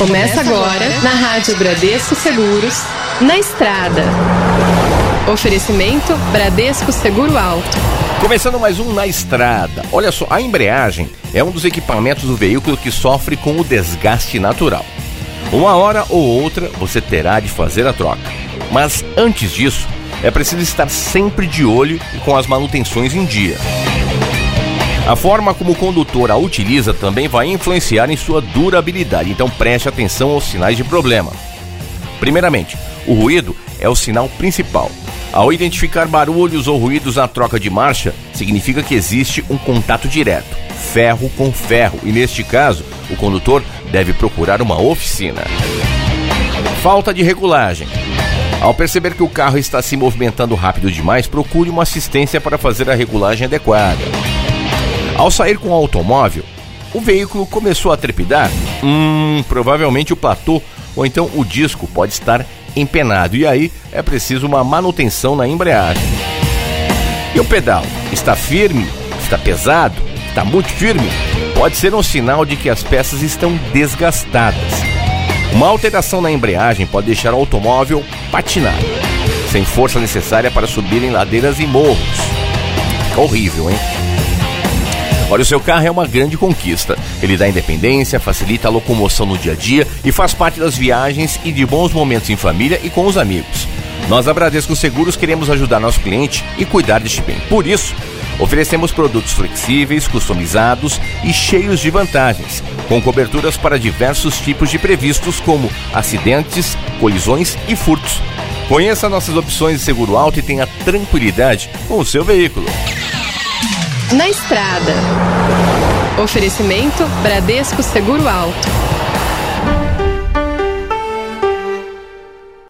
Começa agora na Rádio Bradesco Seguros, na estrada. Oferecimento Bradesco Seguro Alto. Começando mais um na estrada. Olha só, a embreagem é um dos equipamentos do veículo que sofre com o desgaste natural. Uma hora ou outra você terá de fazer a troca. Mas antes disso, é preciso estar sempre de olho e com as manutenções em dia. A forma como o condutor a utiliza também vai influenciar em sua durabilidade, então preste atenção aos sinais de problema. Primeiramente, o ruído é o sinal principal. Ao identificar barulhos ou ruídos na troca de marcha, significa que existe um contato direto, ferro com ferro, e neste caso, o condutor deve procurar uma oficina. Falta de regulagem. Ao perceber que o carro está se movimentando rápido demais, procure uma assistência para fazer a regulagem adequada. Ao sair com o automóvel, o veículo começou a trepidar? Hum, provavelmente o platô ou então o disco pode estar empenado e aí é preciso uma manutenção na embreagem. E o pedal? Está firme? Está pesado? Está muito firme? Pode ser um sinal de que as peças estão desgastadas. Uma alteração na embreagem pode deixar o automóvel patinado, sem força necessária para subir em ladeiras e morros. Horrível, hein? Olha, o seu carro é uma grande conquista. Ele dá independência, facilita a locomoção no dia a dia e faz parte das viagens e de bons momentos em família e com os amigos. Nós da Bradesco Seguros queremos ajudar nosso cliente e cuidar deste bem. Por isso, oferecemos produtos flexíveis, customizados e cheios de vantagens, com coberturas para diversos tipos de previstos como acidentes, colisões e furtos. Conheça nossas opções de seguro alto e tenha tranquilidade com o seu veículo. Na estrada. Oferecimento Bradesco Seguro Alto.